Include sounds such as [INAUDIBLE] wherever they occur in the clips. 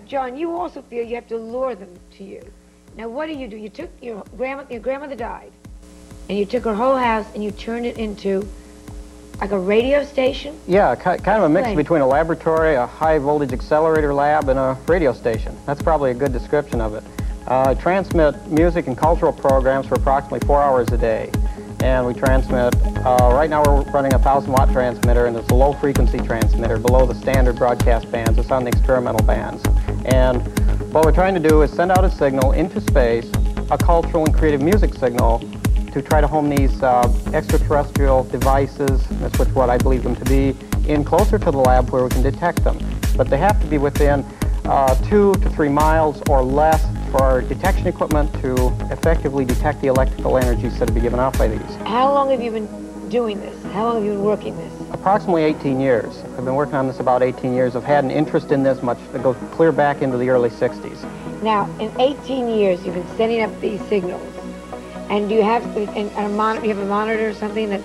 Now, John, you also feel you have to lure them to you. Now, what do you do? You took your grandma, your grandmother died, and you took her whole house and you turned it into like a radio station. Yeah, kind of a mix between a laboratory, a high voltage accelerator lab, and a radio station. That's probably a good description of it. Uh, I transmit music and cultural programs for approximately four hours a day. And we transmit, uh, right now we're running a 1,000 watt transmitter, and it's a low frequency transmitter below the standard broadcast bands. It's on the experimental bands. And what we're trying to do is send out a signal into space, a cultural and creative music signal, to try to home these uh, extraterrestrial devices, that's what, I believe them to be, in closer to the lab where we can detect them. But they have to be within uh, two to three miles or less for our detection equipment to effectively detect the electrical energies that have been given off by these. How long have you been doing this? How long have you been working this? Approximately 18 years. I've been working on this about 18 years. I've had an interest in this much that goes clear back into the early 60s. Now, in 18 years, you've been sending up these signals, and do you have and, a monitor? You have a monitor or something that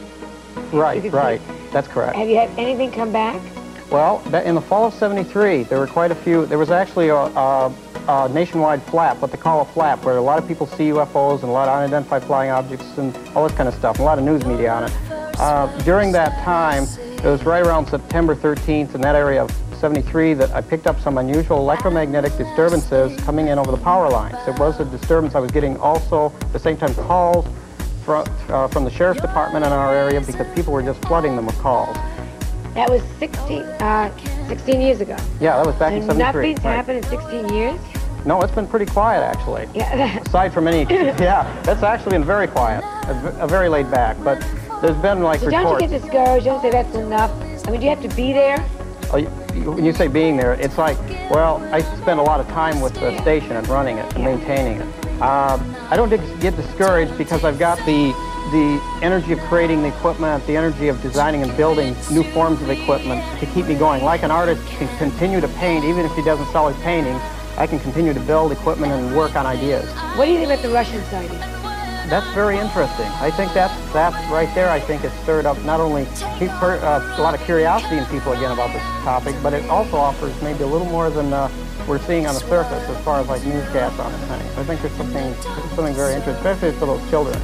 Right, right. That's correct. have you had anything come back? Well, in the fall of 73, there were quite a few, there was actually a, a, a nationwide flap, what they call a flap, where a lot of people see UFOs and a lot of unidentified flying objects and all this kind of stuff, and a lot of news media on it. Uh, during that time, it was right around September 13th in that area of 73 that I picked up some unusual electromagnetic disturbances coming in over the power lines. There was a disturbance. I was getting also, at the same time, calls from, uh, from the sheriff's department in our area because people were just flooding them with calls. That was 16, uh, 16 years ago. Yeah, that was back in 73. nothing's right. happened in 16 years? No, it's been pretty quiet actually. Yeah. [LAUGHS] Aside from any, [LAUGHS] yeah, it's actually been very quiet, a very laid back. But there's been like so don't you get discouraged? Don't say that's enough. I mean, do you have to be there? Oh, you- when you say being there, it's like, well, I spend a lot of time with the station and running it and Yeah. maintaining it. Um, I don't get discouraged because I've got the the energy of creating the equipment, the energy of designing and building new forms of equipment to keep me going. Like an artist can continue to paint, even if he doesn't sell his paintings, I can continue to build equipment and work on ideas. What do you think about the Russian sighting? That's very interesting. I think that's that right there. I think has stirred up not only pe- per- uh, a lot of curiosity in people again about this topic, but it also offers maybe a little more than uh, we're seeing on the surface as far as like newscasts on this thing. I think there's something something very interesting, especially for those children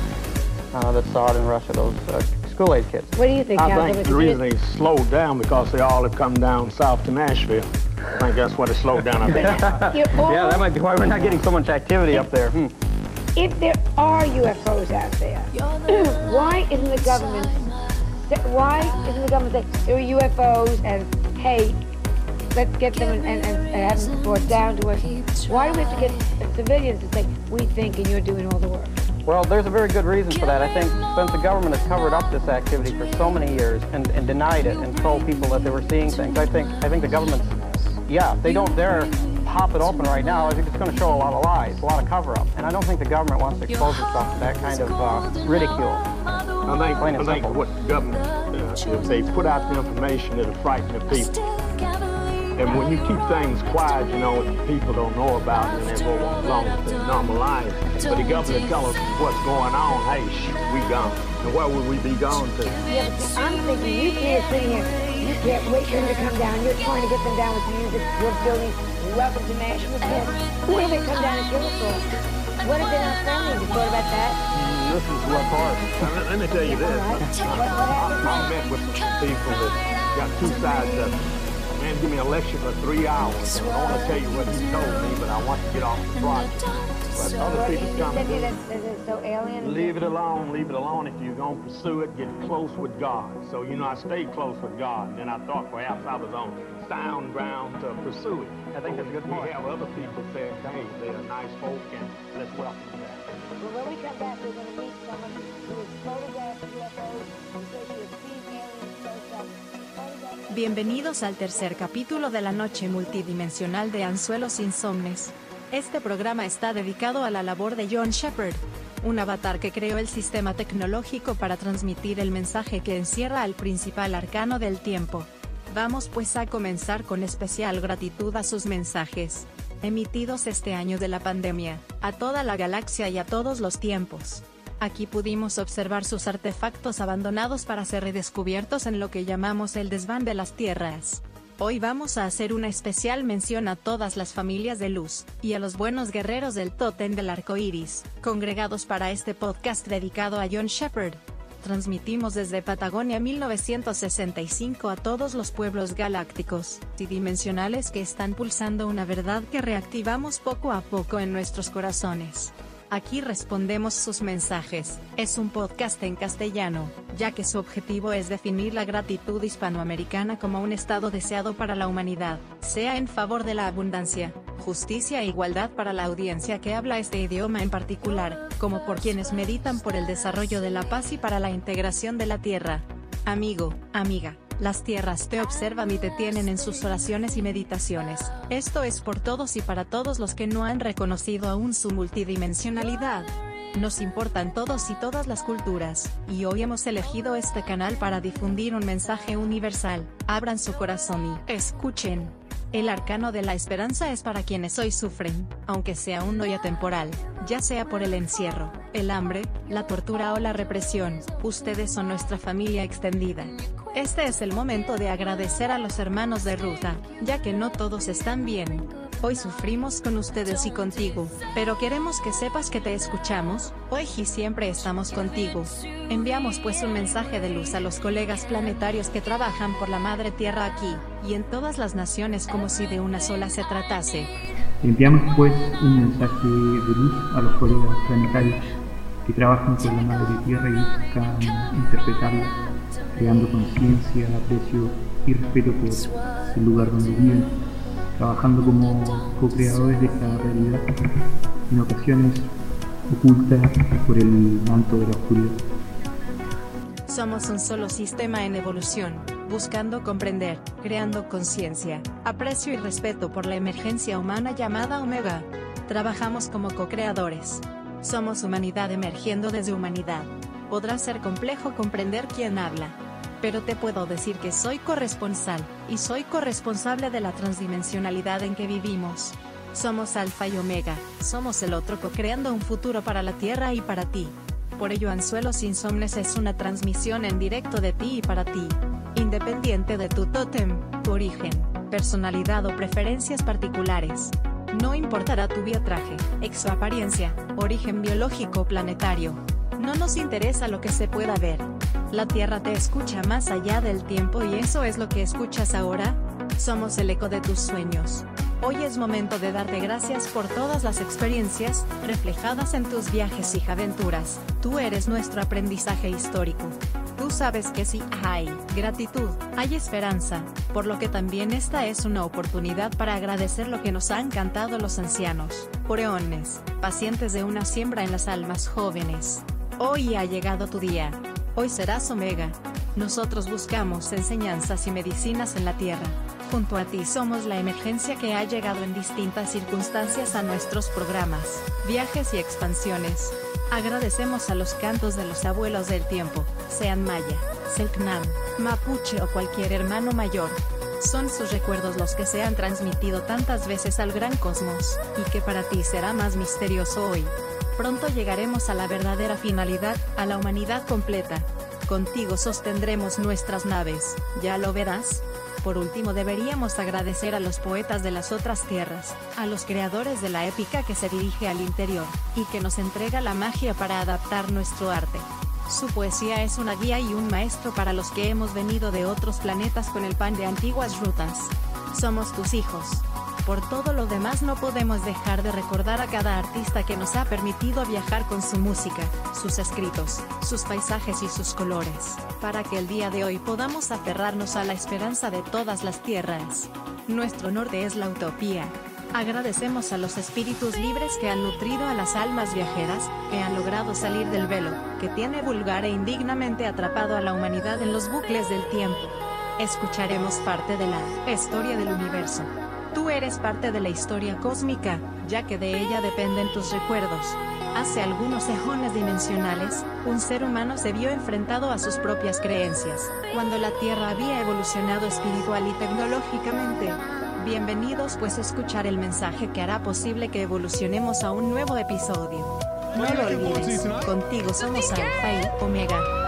uh, that saw it in Russia, those uh, school-age kids. What do you think, I Councilman? think the reason they slowed down because they all have come down south to Nashville. I think that's what it slowed down. I think. [LAUGHS] Yeah, that might be why we're not getting so much activity up there. Hmm. If there are UFOs out there, [CLEARS THROAT] why isn't the government why isn't the government saying there are UFOs and hey, let's get them and, and, and have them brought down to us? Why do we have to get civilians to say we think and you're doing all the work? Well, there's a very good reason for that. I think since the government has covered up this activity for so many years and, and denied it and told people that they were seeing things, I think I think the government's, yeah, they don't dare pop it open right now, I think it's going to show a lot of lies, a lot of cover-up. And I don't think the government wants to expose itself to that kind of uh, ridicule. I think, Plain I and think simple. what the government, uh, if they put out the information, it'll frighten the people. And when you keep things quiet, you know, people don't know about it and they go along with their normal lives. But the government tell us what's going on, hey, shh, we gone. And where would we be gone to? Yeah, I'm thinking you can't sit here, you can't wait for them to come down. You're trying to get them down with music. You're building welcome to Nashville. What if they come down and kill us all? What if they're not friendly? You thought about that? Mm, this is what part. Let, me tell you this. I, met with some people that got two sides of it. Man, give me a lecture for three hours. I want to tell you what he told me, but I want to get off the project. But other so. Leave it alone, leave it alone. If you're going to pursue it, get close with God. So, you know, I stayed close with God. And then I thought perhaps I was on sound ground to pursue it. I think that's a good We point. have other people saying, hey, they're nice folk, and let's welcome them. Well, when we come back, we're going to meet someone who has photographed UFOs and says she has seen aliens close up. Photographed- Bienvenidos al tercer capítulo de la noche multidimensional de Anzuelos Insomnes. Este programa está dedicado a la labor de John Shepard, un avatar que creó el sistema tecnológico para transmitir el mensaje que encierra al principal arcano del tiempo. Vamos pues a comenzar con especial gratitud a sus mensajes, emitidos este año de la pandemia, a toda la galaxia y a todos los tiempos. Aquí pudimos observar sus artefactos abandonados para ser redescubiertos en lo que llamamos el desván de las tierras. Hoy vamos a hacer una especial mención a todas las familias de luz, y a los buenos guerreros del tótem del arco iris, congregados para este podcast dedicado a John Shepard. Transmitimos desde Patagonia 1965 a todos los pueblos galácticos y dimensionales que están pulsando una verdad que reactivamos poco a poco en nuestros corazones. Aquí respondemos sus mensajes. Es un podcast en castellano, ya que su objetivo es definir la gratitud hispanoamericana como un estado deseado para la humanidad, sea en favor de la abundancia, justicia e igualdad para la audiencia que habla este idioma en particular, como por quienes meditan por el desarrollo de la paz y para la integración de la tierra. Amigo, amiga, las tierras te observan y te tienen en sus oraciones y meditaciones. Esto es por todos y para todos los que no han reconocido aún su multidimensionalidad. Nos importan todos y todas las culturas, y hoy hemos elegido este canal para difundir un mensaje universal. Abran su corazón y escuchen. El arcano de la esperanza es para quienes hoy sufren, aunque sea un hoy atemporal, ya sea por el encierro, el hambre, la tortura o la represión, ustedes son nuestra familia extendida. Este es el momento de agradecer a los hermanos de ruta, ya que no todos están bien. Hoy sufrimos con ustedes y contigo, pero queremos que sepas que te escuchamos, hoy y siempre estamos contigo. Enviamos pues un mensaje de luz a los colegas planetarios que trabajan por la Madre Tierra aquí, y en todas las naciones como si de una sola se tratase. Enviamos pues un mensaje de luz a los colegas planetarios que trabajan por la Madre Tierra y buscan interpretarla creando conciencia, aprecio y respeto por el lugar donde viven, trabajando como co-creadores de esta realidad, en ocasiones oculta por el manto de la oscuridad. Somos un solo sistema en evolución, buscando comprender, creando conciencia, aprecio y respeto por la emergencia humana llamada Omega. Trabajamos como co-creadores. Somos humanidad emergiendo desde humanidad. Podrá ser complejo comprender quién habla, pero te puedo decir que soy corresponsal, y soy corresponsable de la transdimensionalidad en que vivimos. Somos Alfa y Omega, somos el otro co-creando un futuro para la Tierra y para ti. Por ello Anzuelos Insomnes es una transmisión en directo de ti y para ti. Independiente de tu tótem, tu origen, personalidad o preferencias particulares. No importará tu biotraje, exoapariencia, origen biológico planetario. No nos interesa lo que se pueda ver, la Tierra te escucha más allá del tiempo y eso es lo que escuchas ahora. Somos el eco de tus sueños. Hoy es momento de darte gracias por todas las experiencias reflejadas en tus viajes y aventuras. Tú eres nuestro aprendizaje histórico. Tú sabes que si hay gratitud, hay esperanza, por lo que también esta es una oportunidad para agradecer lo que nos han cantado los ancianos, poreones, pacientes de una siembra en las almas jóvenes. Hoy ha llegado tu día. Hoy serás Omega. Nosotros buscamos enseñanzas y medicinas en la Tierra. Junto a ti somos la emergencia que ha llegado en distintas circunstancias a nuestros programas, viajes y expansiones. Agradecemos a los cantos de los abuelos del tiempo, sean maya, selknam, mapuche o cualquier hermano mayor. Son sus recuerdos los que se han transmitido tantas veces al gran cosmos, y que para ti será más misterioso hoy. Pronto llegaremos a la verdadera finalidad, a la humanidad completa. Contigo sostendremos nuestras naves, ¿ya lo verás? Por último deberíamos agradecer a los poetas de las otras tierras, a los creadores de la épica que se dirige al interior, y que nos entrega la magia para adaptar nuestro arte. Su poesía es una guía y un maestro para los que hemos venido de otros planetas con el pan de antiguas rutas. Somos tus hijos. Por todo lo demás no podemos dejar de recordar a cada artista que nos ha permitido viajar con su música, sus escritos, sus paisajes y sus colores, para que el día de hoy podamos aferrarnos a la esperanza de todas las tierras. Nuestro norte es la utopía. Agradecemos a los espíritus libres que han nutrido a las almas viajeras, que han logrado salir del velo, que tiene vulgar e indignamente atrapado a la humanidad en los bucles del tiempo. Escucharemos parte de la historia del universo. Eres parte de la historia cósmica, ya que de ella dependen tus recuerdos. Hace algunos ejones dimensionales, un ser humano se vio enfrentado a sus propias creencias, cuando la Tierra había evolucionado espiritual y tecnológicamente. Bienvenidos pues a escuchar el mensaje que hará posible que evolucionemos a un nuevo episodio. No lo olvides, contigo somos Alfa y Omega.